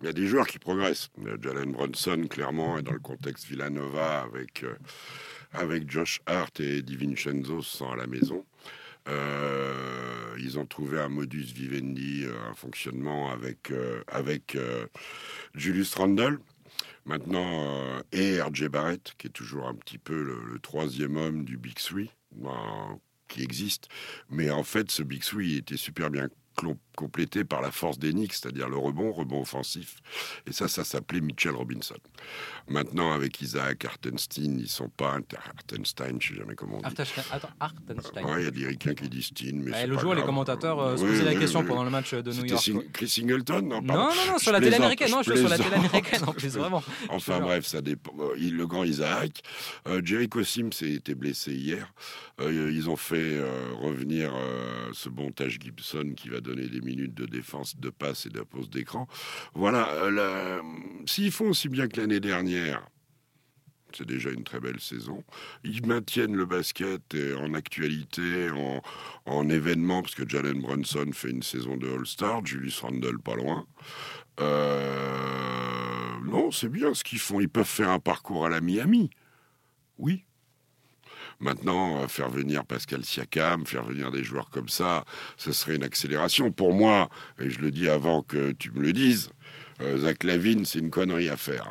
Il y a des joueurs qui progressent. Jalen Brunson, clairement, est dans le contexte Villanova avec, euh, avec Josh Hart et Di Vincenzo sans à la maison. Euh, ils ont trouvé un modus vivendi, euh, un fonctionnement avec, avec Julius Randle. Maintenant, et RJ Barrett, qui est toujours un petit peu le, troisième homme du Big Three, qui existe. Mais en fait, ce Big Three était super bien complété par la force d'Enix, c'est-à-dire le rebond, rebond offensif. Et ça, ça s'appelait Mitchell Robinson. Maintenant, avec Isaac Artenstein, ils sont pas Artenstein, je sais jamais comment on dit. Artenstein. il y a des ricains qui disent Stein, mais Le jour, les commentateurs euh, se posaient la question pendant le match de New York. Chris Singleton Non, non, non, sur la télé américaine. Non, je suis sur la télé américaine en plus, vraiment. Enfin bref, ça dépend. Euh, le grand Isaac. Euh, Jericho Sims été blessé hier. ils ont fait revenir ce bon Taj Gibson qui va donner des minutes de défense, de passe et de pose d'écran. Voilà, euh, s'ils font aussi bien que l'année dernière, c'est déjà une très belle saison. Ils maintiennent le basket en actualité, en, événement, parce que Jalen Brunson fait une saison de All-Star, Julius Randle pas loin. Euh, non, c'est bien ce qu'ils font. Ils peuvent faire un parcours à la Miami. Oui, Maintenant, euh, faire venir Pascal Siakam, faire venir des joueurs comme ça, ce serait une accélération. Pour moi, et je le dis avant que tu me le dises, euh, Zach Lavine, c'est une connerie à faire.